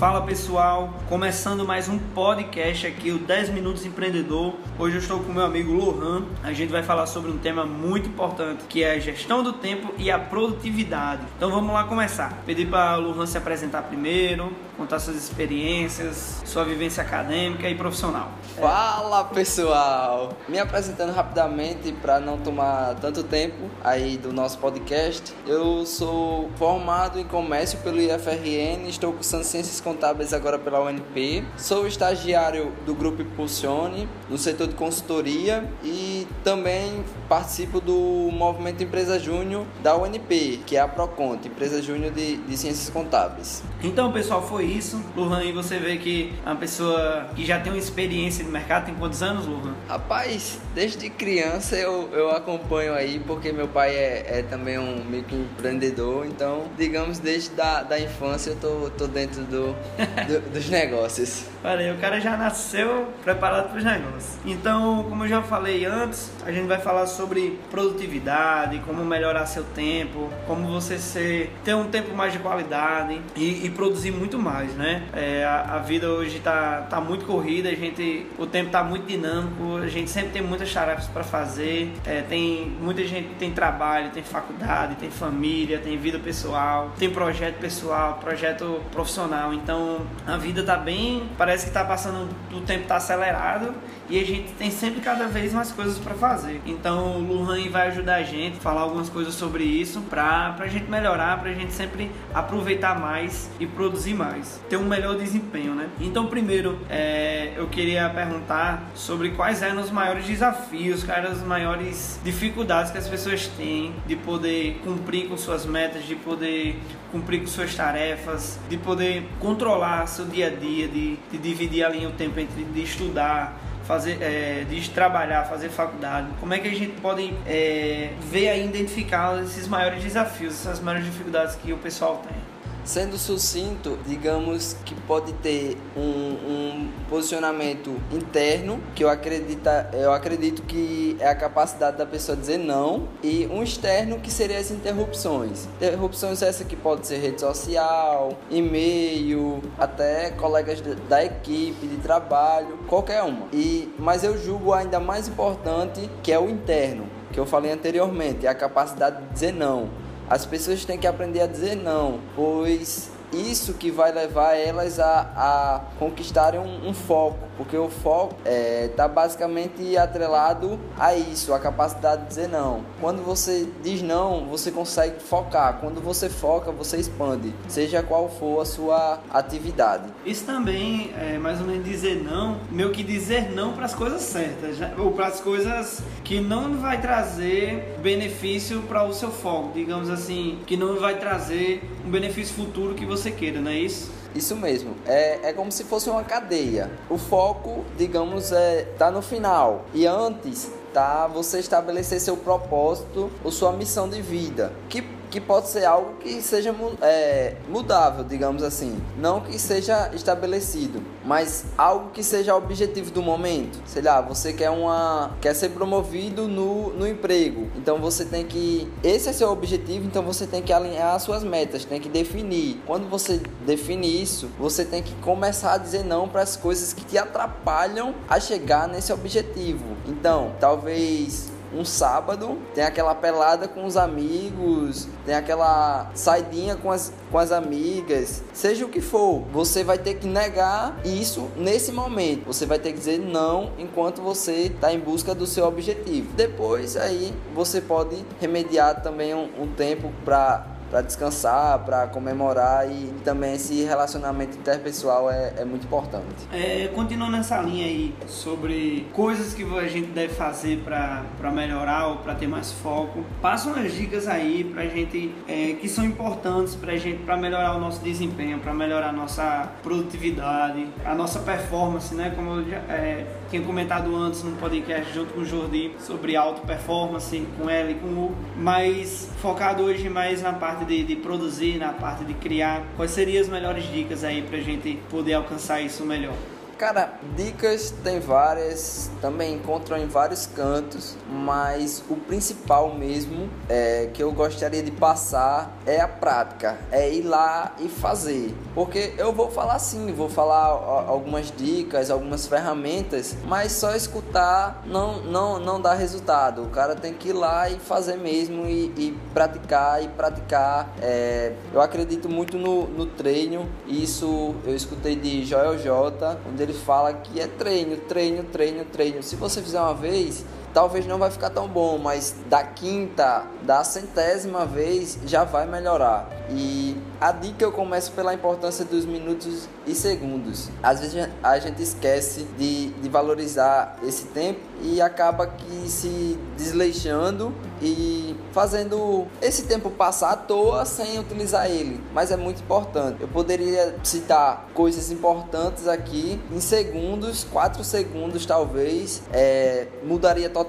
Fala pessoal, começando mais um podcast aqui, o 10 Minutos Empreendedor. Hoje eu estou com meu amigo Lohan. A gente vai falar sobre um tema muito importante que é a gestão do tempo e a produtividade. Então vamos lá começar. Pedir para Lohan se apresentar primeiro, contar suas experiências, sua vivência acadêmica e profissional. Fala pessoal! Me apresentando rapidamente para não tomar tanto tempo aí do nosso podcast. Eu sou formado em comércio pelo IFRN, estou cursando ciências contábeis agora pela UNP. Sou estagiário do grupo Impulsione no setor de consultoria e também participo do movimento Empresa Júnior da UNP, que é a Proconte, Empresa Júnior de, de Ciências Contábeis. Então, pessoal, foi isso. Luhan, e você vê que é uma pessoa que já tem uma experiência no mercado, tem quantos anos, Luhan? Rapaz, desde criança eu, eu acompanho aí, porque meu pai é, é também um microempreendedor, então, digamos, desde da, da infância eu tô, tô dentro do, do dos negócios. Olha, o cara já nasceu preparado para os negócios. Então, como eu já falei antes, a gente vai falar sobre produtividade, como melhorar seu tempo, como você ser, ter um tempo mais de qualidade e, e produzir muito mais, né? É, a, a, vida hoje está tá muito corrida, a gente, o tempo está muito dinâmico, a gente sempre tem muitas tarefas para fazer, é, tem muita gente tem trabalho, tem faculdade, tem família, tem vida pessoal, tem projeto pessoal, projeto profissional. Então, a vida está bem parece que está passando, o tempo está acelerado e a gente tem sempre cada vez mais coisas para fazer. Então o Luhan vai ajudar a gente a falar algumas coisas sobre isso para a gente melhorar, para a gente sempre aproveitar mais e produzir mais, ter um melhor desempenho, né? Então primeiro é, eu queria perguntar sobre quais eram os maiores desafios, quais eram as maiores dificuldades que as pessoas têm de poder cumprir com suas metas, de poder cumprir com suas tarefas, de poder controlar seu dia a dia, de, de dividir ali o tempo entre de estudar, fazer, é, de trabalhar, fazer faculdade. Como é que a gente pode é, ver e identificar esses maiores desafios, essas maiores dificuldades que o pessoal tem? Sendo sucinto, digamos que pode ter um, um, posicionamento interno, que eu acredito, eu acredito que é a capacidade da pessoa dizer não, e um externo que seria as interrupções. Interrupções essa que pode ser rede social, e-mail, até colegas da equipe de trabalho, qualquer uma. E, mas eu julgo ainda mais importante que é o interno, que eu falei anteriormente, é a capacidade de dizer não as pessoas têm que aprender a dizer não, pois isso que vai levar elas a, a conquistarem um, um, foco, porque o foco está é, tá basicamente atrelado a isso, a capacidade de dizer não. Quando você diz não, você consegue focar. Quando você foca, você expande, seja qual for a sua atividade. Isso também é mais ou menos dizer não, meio que dizer não para as coisas certas, ou para as coisas que não vai trazer benefício para o seu foco, digamos assim, que não vai trazer um benefício futuro que você queira, não é isso? Isso mesmo. É, é como se fosse uma cadeia. O foco, digamos, é tá no final. E antes tá você estabelecer seu propósito ou sua missão de vida. Que que pode ser algo que seja é, mudável, digamos assim. Não que seja estabelecido, mas algo que seja objetivo do momento. Sei lá, você quer uma quer ser promovido no, no emprego. Então você tem que esse é seu objetivo, então você tem que alinhar as suas metas, tem que definir. Quando você define isso, você tem que começar a dizer não para as coisas que te atrapalham a chegar nesse objetivo. Então, talvez um sábado, tem aquela pelada com os amigos, tem aquela saidinha com as, com as amigas, seja o que for, você vai ter que negar isso nesse momento. Você vai ter que dizer não enquanto você está em busca do seu objetivo. Depois aí você pode remediar também um, um tempo para para descansar, para comemorar e também esse relacionamento interpessoal é, é muito importante. É, continuando nessa linha aí sobre coisas que a gente deve fazer para melhorar ou para ter mais foco, passa umas dicas aí para gente é, que são importantes para gente para melhorar o nosso desempenho, para melhorar a nossa produtividade, a nossa performance, né? Como eu já é, tinha comentado antes no podcast junto com o Jordi sobre auto performance com ela e com o, mas focado hoje mais na parte parte de, de, produzir, na parte de criar, quais seriam as melhores dicas aí para a gente poder alcançar isso melhor? Cara, dicas tem várias, também encontram em vários cantos, mas o principal mesmo é, que eu gostaria de passar é a prática, é ir lá e fazer. Porque eu vou falar sim, vou falar algumas dicas, algumas ferramentas, mas só escutar não, não, não dá resultado. O cara tem que ir lá e fazer mesmo e, e praticar e praticar. É, eu acredito muito no, no treino, isso eu escutei de Joel J, onde ele fala que é treino, treino, treino, treino. Se você fizer uma vez, talvez não vai ficar tão bom, mas da quinta, da centésima vez já vai melhorar. E a dica eu começo pela importância dos minutos e segundos. Às vezes a gente esquece de, de valorizar esse tempo e acaba que se desleixando e fazendo esse tempo passar à toa sem utilizar ele. Mas é muito importante. Eu poderia citar coisas importantes aqui em segundos, 4 segundos talvez, é, mudaria totalmente.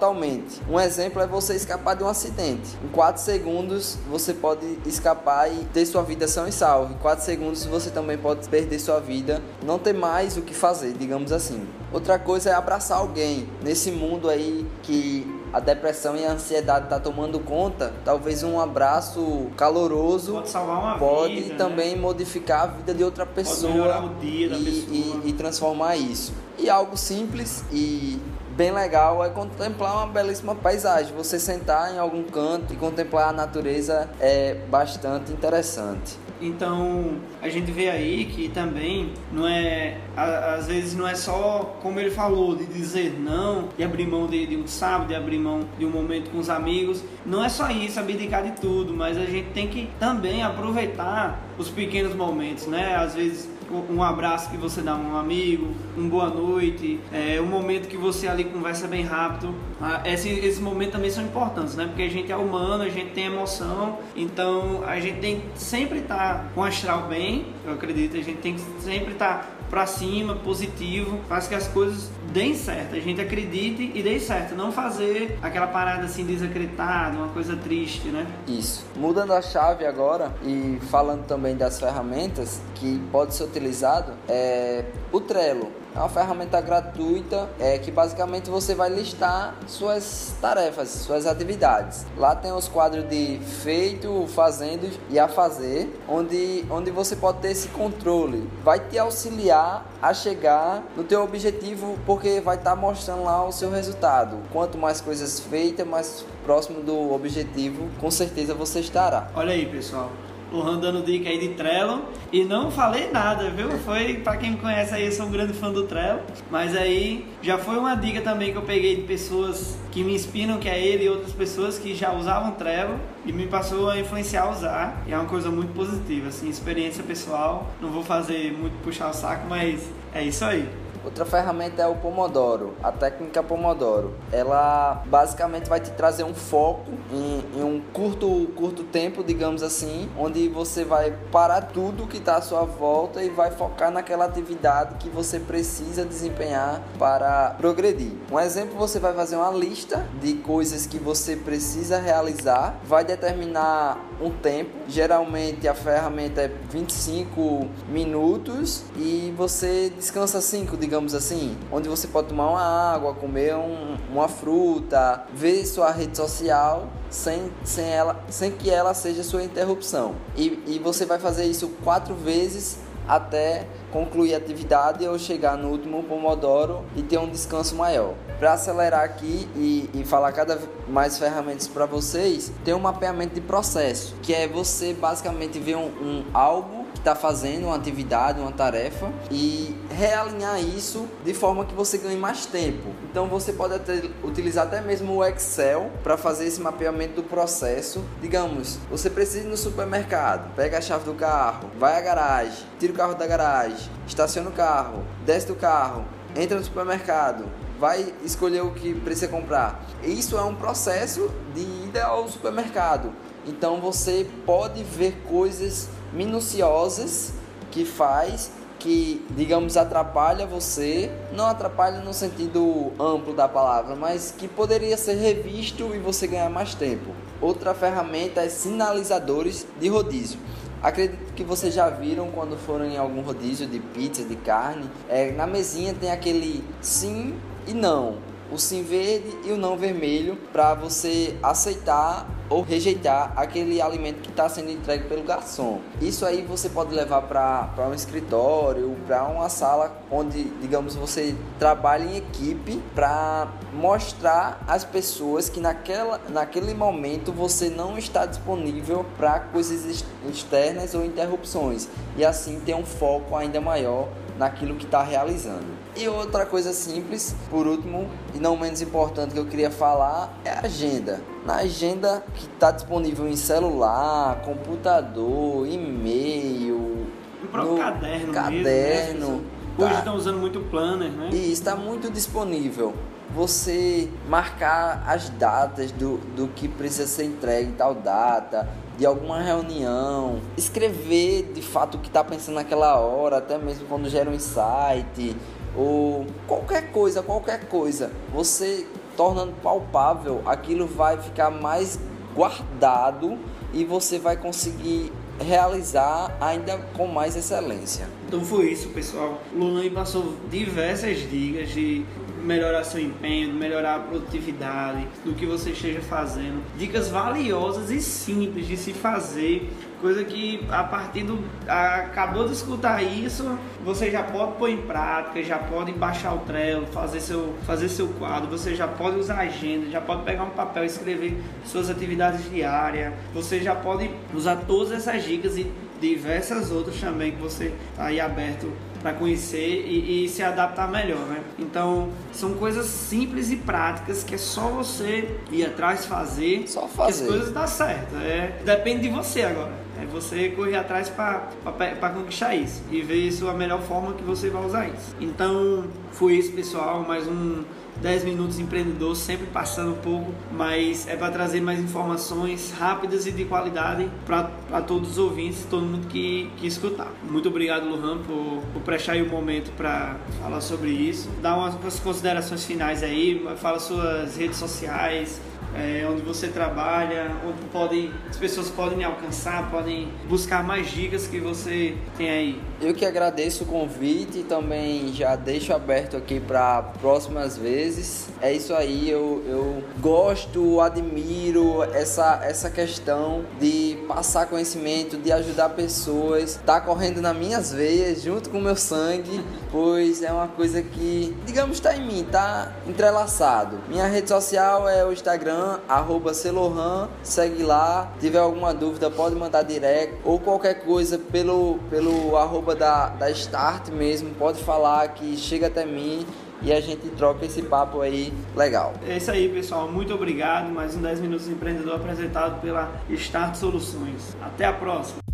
Um exemplo é você escapar de um acidente. Em 4 segundos você pode escapar e ter sua vida são e salvo. Em 4 segundos você também pode perder sua vida, não ter mais o que fazer, digamos assim. Outra coisa é abraçar alguém. Nesse mundo aí que a depressão e a ansiedade tá tomando conta, talvez um abraço caloroso pode, salvar uma pode vida, né? também né? modificar a vida de outra pessoa e, pessoa. E, e transformar isso. E algo simples e bem legal é contemplar uma belíssima paisagem. Você sentar em algum canto e contemplar a natureza é bastante interessante. Então a gente vê aí que também não é às vezes não é só como ele falou de dizer não, de abrir mão de, de um sábado, de abrir mão de um momento com os amigos. Não é só isso, abdicar de tudo, mas a gente tem que também aproveitar os pequenos momentos, né? Às vezes um abraço que você dá a um amigo, um boa noite, é, um momento que você ali conversa bem rápido. Ah, esse, esses momentos também são importantes, né? Porque a gente é humano, a gente tem emoção, então a gente tem que sempre estar tá com astral bem, eu acredito, a gente tem que sempre estar tá para cima, positivo, faz que as coisas deem certo, a gente acredite e dê certo, não fazer aquela parada assim desacreditada, uma coisa triste, né? Isso. Mudando a chave agora e falando também das ferramentas que pode ser utilizado, é o Trello. É uma ferramenta gratuita é, que basicamente você vai listar suas tarefas, suas atividades. Lá tem os quadros de feito, fazendo e a fazer, onde, onde você pode ter esse controle. Vai te auxiliar a chegar no teu objetivo porque vai estar tá mostrando lá o seu resultado. Quanto mais coisas feitas, mais próximo do objetivo, com certeza você estará. Olha aí, pessoal. Lohan dando dica aí de Trello. E não falei nada, viu? Foi, para quem me conhece aí, eu sou um grande fã do Trello. Mas aí já foi uma dica também que eu peguei de pessoas que me inspiram, que é ele e outras pessoas que já usavam Trello e me passou a influenciar a usar. E é uma coisa muito positiva, assim, experiência pessoal. Não vou fazer muito puxar o saco, mas é isso aí. Outra ferramenta é o Pomodoro, a técnica Pomodoro. Ela basicamente vai te trazer um foco em, em um curto, curto tempo, digamos assim, onde você vai parar tudo que está à sua volta e vai focar naquela atividade que você precisa desempenhar para progredir. Um exemplo, você vai fazer uma lista de coisas que você precisa realizar, vai determinar um tempo, geralmente a ferramenta é 25 minutos e você descansa 5, digamos digamos assim, onde você pode tomar uma água, comer um, uma fruta, ver sua rede social sem, sem, ela, sem que ela seja sua interrupção. E, e você vai fazer isso quatro vezes até concluir a atividade ou chegar no último Pomodoro e ter um descanso maior. Para acelerar aqui e, e falar cada mais ferramentas para vocês, tem um mapeamento de processo, que é você basicamente ver um, um álbum está fazendo uma atividade, uma tarefa e realinhar isso de forma que você ganhe mais tempo. Então você pode até, utilizar até mesmo o Excel para fazer esse mapeamento do processo. Digamos, você precisa ir no supermercado, pega a chave do carro, vai à garagem, tira o carro da garagem, estaciona o carro, desce do carro, entra no supermercado, vai escolher o que precisa comprar. Isso é um processo de ida ao supermercado. Então você pode ver coisas minuciosas que faz que, digamos, atrapalha você, não atrapalha no sentido amplo da palavra, mas que poderia ser revisto e você ganhar mais tempo. Outra ferramenta é sinalizadores de rodízio. Acredito que vocês já viram quando foram em algum rodízio de pizza, de carne, é, na mesinha tem aquele sim e não o sim verde e o não vermelho para você aceitar ou rejeitar aquele alimento que está sendo entregue pelo garçom. Isso aí você pode levar para um escritório, para uma sala onde, digamos, você trabalha em equipe para mostrar às pessoas que naquela, naquele momento você não está disponível para coisas externas ou interrupções e assim ter um foco ainda maior naquilo que está realizando. E outra coisa simples, por último e não menos importante que eu queria falar é a agenda. Na agenda que está disponível em celular, computador, e-mail, no próprio caderno, caderno. Mesmo, né? Hoje estão usando muito planner, né? E está muito disponível. Você marcar as datas do, do que precisa ser entregue em tal data, de alguma reunião, escrever de fato o que está pensando naquela hora, até mesmo quando gera um insight, ou qualquer coisa, qualquer coisa, você tornando palpável, aquilo vai ficar mais guardado e você vai conseguir realizar ainda com mais excelência. Então foi isso, pessoal. Lunan passou diversas dicas de melhorar seu empenho, melhorar a produtividade do que você esteja fazendo. Dicas valiosas e simples de se fazer, coisa que a partir do acabou de escutar isso, você já pode pôr em prática, já pode baixar o Trello, fazer seu fazer seu quadro, você já pode usar agenda, já pode pegar um papel e escrever suas atividades diárias. Você já pode usar todas essas dicas e diversas outras também que você está aí aberto para conhecer e, e, se adaptar melhor, né? Então são coisas simples e práticas que é só você ir atrás fazer, só fazer. que as coisas dão certo. É, depende de você agora. Você correr atrás para conquistar isso e ver isso a melhor forma que você vai usar isso. Então foi isso, pessoal. Mais um 10 minutos empreendedor, sempre passando um pouco, mas é para trazer mais informações rápidas e de qualidade para todos os ouvintes, todo mundo que, que escutar. Muito obrigado, Luhan, por, por prestar aí o um momento para falar sobre isso. Dá umas considerações finais aí, fala suas redes sociais, é, onde você trabalha, onde podem, as pessoas podem alcançar, podem buscar mais dicas que você tem aí. Eu que agradeço o convite e também já deixo aberto aqui para próximas vezes. É isso aí, eu, eu gosto, admiro essa, essa questão de passar conhecimento, de ajudar pessoas, tá correndo nas minhas veias junto com o meu sangue, pois é uma coisa que, digamos, está em mim, tá entrelaçado. Minha rede social é o Instagram, arroba Celohan, segue lá. Tiver alguma dúvida, pode mandar direct ou qualquer coisa pelo, pelo arroba da, da Start mesmo, pode falar que chega até mim e a gente troca esse papo aí legal. É isso aí, pessoal. Muito obrigado. Mais um 10 Minutos Empreendedor apresentado pela Start Soluções. Até a próxima.